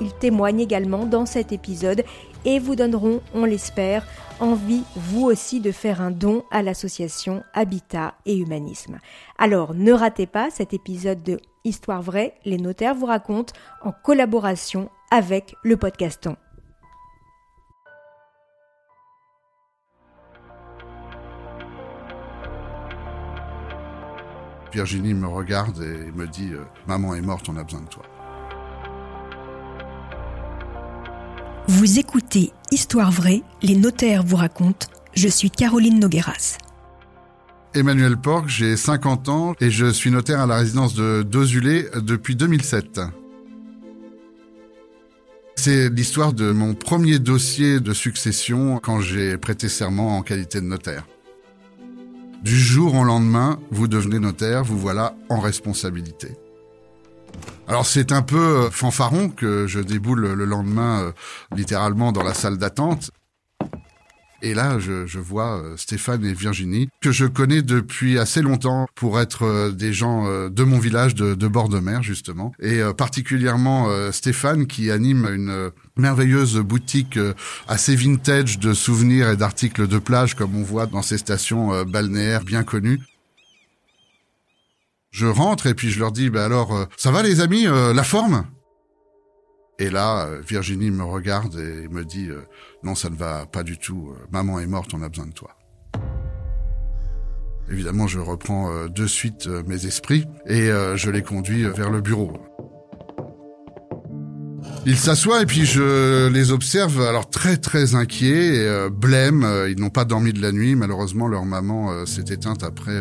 ils témoignent également dans cet épisode et vous donneront, on l'espère, envie vous aussi de faire un don à l'association Habitat et Humanisme. Alors ne ratez pas cet épisode de Histoire vraie, les notaires vous racontent en collaboration avec le podcaston. Virginie me regarde et me dit euh, Maman est morte, on a besoin de toi. Vous écoutez Histoire vraie, les notaires vous racontent. Je suis Caroline Nogueras. Emmanuel Porc, j'ai 50 ans et je suis notaire à la résidence de Dozulé depuis 2007. C'est l'histoire de mon premier dossier de succession quand j'ai prêté serment en qualité de notaire. Du jour au lendemain, vous devenez notaire, vous voilà en responsabilité. Alors c'est un peu euh, fanfaron que je déboule le lendemain euh, littéralement dans la salle d'attente. Et là, je, vois euh, Stéphane et Virginie, que je connais depuis assez longtemps pour être des gens de mon village de, bord de mer, justement. Et particulièrement Stéphane, qui anime une merveilleuse boutique assez vintage de souvenirs et d'articles de plage, comme on voit dans ces stations balnéaires bien connues. Je rentre et puis je leur dis, bah alors, euh, ça va les amis, euh, la forme? Et là, euh, Virginie me regarde et me dit, non, ça ne va pas du tout. Maman est morte, on a besoin de toi. Évidemment, je reprends de suite mes esprits et je les conduis vers le bureau. Ils s'assoient et puis je les observe alors très très inquiets, et, euh, blêmes. Euh, ils n'ont pas dormi de la nuit. Malheureusement, leur maman euh, s'est éteinte après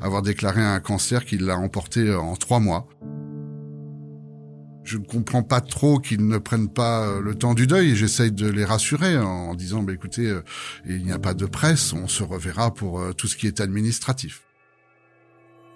avoir déclaré un cancer qui l'a emporté en trois mois. Je ne comprends pas trop qu'ils ne prennent pas le temps du deuil. J'essaye de les rassurer en disant, bah, écoutez, il n'y a pas de presse, on se reverra pour tout ce qui est administratif.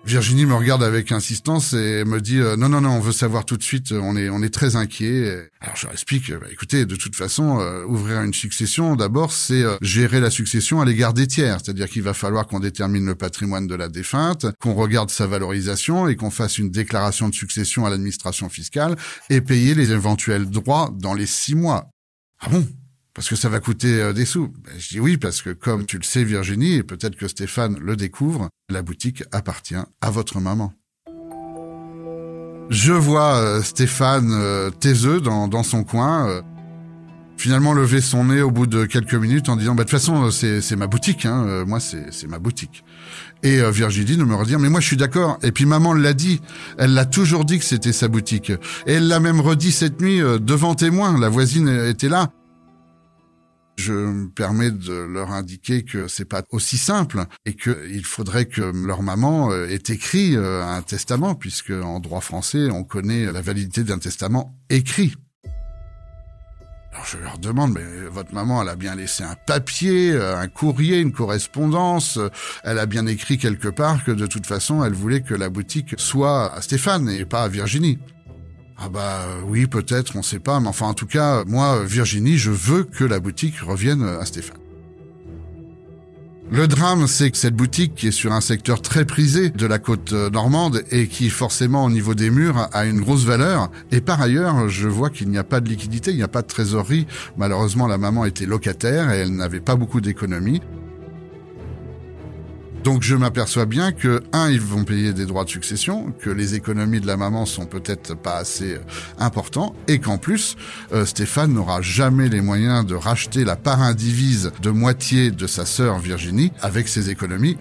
Virginie me regarde avec insistance et me dit euh, non non non on veut savoir tout de suite on est on est très inquiet alors je leur explique bah, écoutez de toute façon euh, ouvrir une succession d'abord c'est euh, gérer la succession à l'égard des tiers. C'est-à-dire qu'il va falloir qu'on détermine le patrimoine de la défunte qu'on regarde sa valorisation et qu'on fasse une déclaration de succession à l'administration fiscale et payer les éventuels droits dans les six mois. Ah bon? Parce que ça va coûter euh, des sous. Ben, je dis oui parce que comme tu le sais Virginie, et peut-être que Stéphane le découvre, la boutique appartient à votre maman. Je vois euh, Stéphane euh, taiseux dans, dans son coin, finalement lever son nez au bout de quelques minutes en disant bah, de toute façon c'est ma boutique, hein, moi c'est ma boutique. Et Virginie nous me redire mais moi je suis d'accord. Et puis maman l'a dit, elle l'a toujours dit que c'était sa boutique. Et elle l'a même redit cette nuit devant témoin. La voisine était là. Je me permets de leur indiquer que c'est pas aussi simple et qu'il faudrait que leur maman euh, ait écrit euh, un testament puisque en droit français, on connaît la validité d'un testament écrit. Alors je leur demande, mais votre maman, elle a bien laissé un papier, euh, un courrier, une correspondance, elle a bien écrit quelque part que de toute façon, elle voulait que la boutique soit à Stéphane et pas à Virginie. Ah bah oui, peut-être, on sait pas, mais enfin en tout cas, moi, Virginie, je veux que la boutique revienne à Stéphane. Le drame, c'est que cette boutique, qui est sur un secteur très prisé de la côte normande et qui forcément au niveau des murs a une grosse valeur, et par ailleurs, je vois qu'il n'y a pas de liquidité, il n'y a pas de trésorerie. Malheureusement, la maman était locataire et elle n'avait pas beaucoup d'économies. Donc je m'aperçois bien que, un, ils vont payer des droits de succession, que les économies de la maman sont peut-être pas assez euh, importants, et qu'en plus, euh, Stéphane n'aura jamais les moyens de racheter la part indivise de moitié de sa sœur Virginie avec ses économies.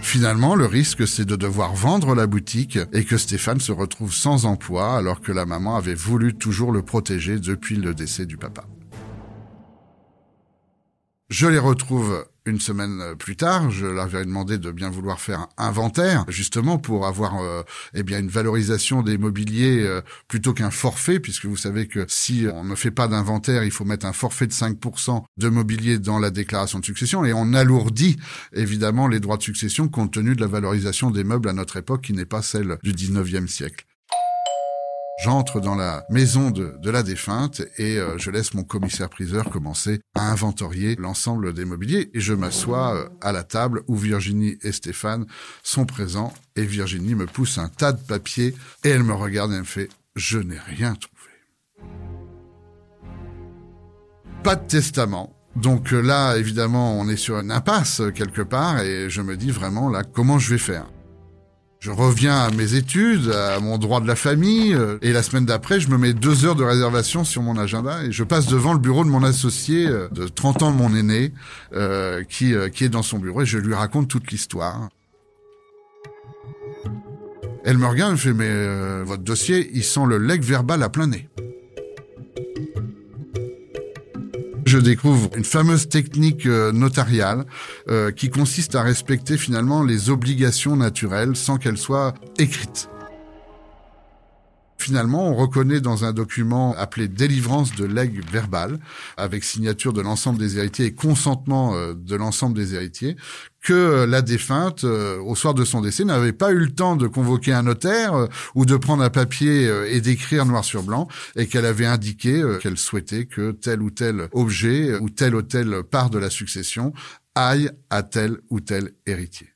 Finalement, le risque, c'est de devoir vendre la boutique et que Stéphane se retrouve sans emploi alors que la maman avait voulu toujours le protéger depuis le décès du papa. Je les retrouve une semaine plus tard, je leur avais demandé de bien vouloir faire un inventaire, justement pour avoir euh, eh bien une valorisation des mobiliers euh, plutôt qu'un forfait, puisque vous savez que si on ne fait pas d'inventaire, il faut mettre un forfait de 5% de mobilier dans la déclaration de succession, et on alourdit évidemment les droits de succession compte tenu de la valorisation des meubles à notre époque qui n'est pas celle du 19e siècle. J'entre dans la maison de, la défunte et euh, je laisse mon commissaire-priseur commencer à inventorier l'ensemble des mobiliers et je m'assois euh, à la table où Virginie et Stéphane sont présents et Virginie me pousse un tas de papiers et elle me regarde et me fait « je n'ai rien trouvé ». Pas de testament, donc euh, là, évidemment, on est sur une impasse quelque part et je me dis vraiment là comment je vais faire? Je reviens à mes études, à mon droit de la famille, euh, et la semaine d'après, je me mets deux heures de réservation sur mon agenda et je passe devant le bureau de mon associé euh, de 30 ans, mon aîné, euh, qui, qui est dans son bureau et je lui raconte toute l'histoire. Elle me regarde fait, mais votre dossier, il sent le leg verbal à plein nez. Je découvre une fameuse technique euh, notariale euh, qui consiste à respecter finalement les obligations naturelles sans qu'elles soient écrites. Finalement, on reconnaît dans un document appelé délivrance de legs verbal, avec signature de l'ensemble des héritiers et consentement euh, de l'ensemble des héritiers, que euh, la défunte, euh, au soir de son décès, n'avait pas eu le temps de convoquer un notaire ou de prendre un papier et d'écrire noir sur blanc, et qu'elle avait indiqué qu'elle souhaitait que tel ou tel objet ou telle ou telle part de la succession aille à tel ou tel héritier.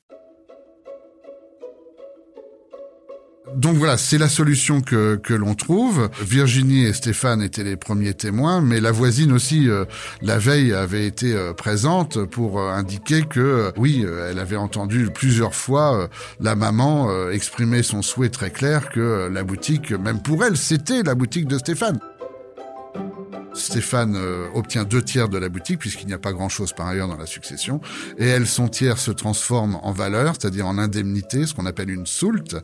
Donc voilà, c'est la solution que, que l'on trouve. Virginie et Stéphane étaient les premiers témoins, mais la voisine aussi, euh, la veille, avait été euh, présente pour euh, indiquer que, oui, elle avait entendu plusieurs fois la maman exprimer son souhait très clair que la boutique, même pour elle, c'était la boutique de Stéphane. Stéphane euh, obtient deux tiers de la boutique puisqu'il n'y a pas grand-chose par ailleurs dans la succession. Et elle, son tiers, se transforme en valeur, c'est-à-dire en indemnité, ce qu'on appelle une soulte,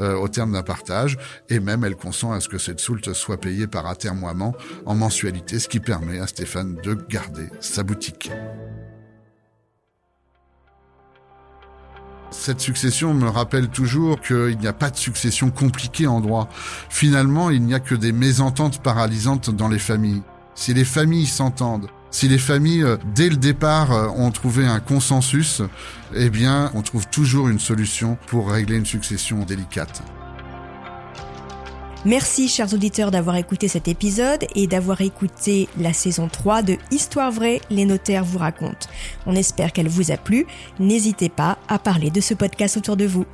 euh, au terme d'un partage. Et même, elle consent à ce que cette soulte soit payée par atermoiement en mensualité, ce qui permet à Stéphane de garder sa boutique. Cette succession me rappelle toujours qu'il n'y a pas de succession compliquée en droit. Finalement, il n'y a que des mésententes paralysantes dans les familles si les familles s'entendent, si les familles, euh, dès le départ, euh, ont trouvé un consensus, eh bien, on trouve toujours une solution pour régler une succession délicate. Merci chers auditeurs d'avoir écouté cet épisode et d'avoir écouté la saison 3 de Histoire vraie, les notaires vous racontent. On espère qu'elle vous a plu. N'hésitez pas à parler de ce podcast autour de vous.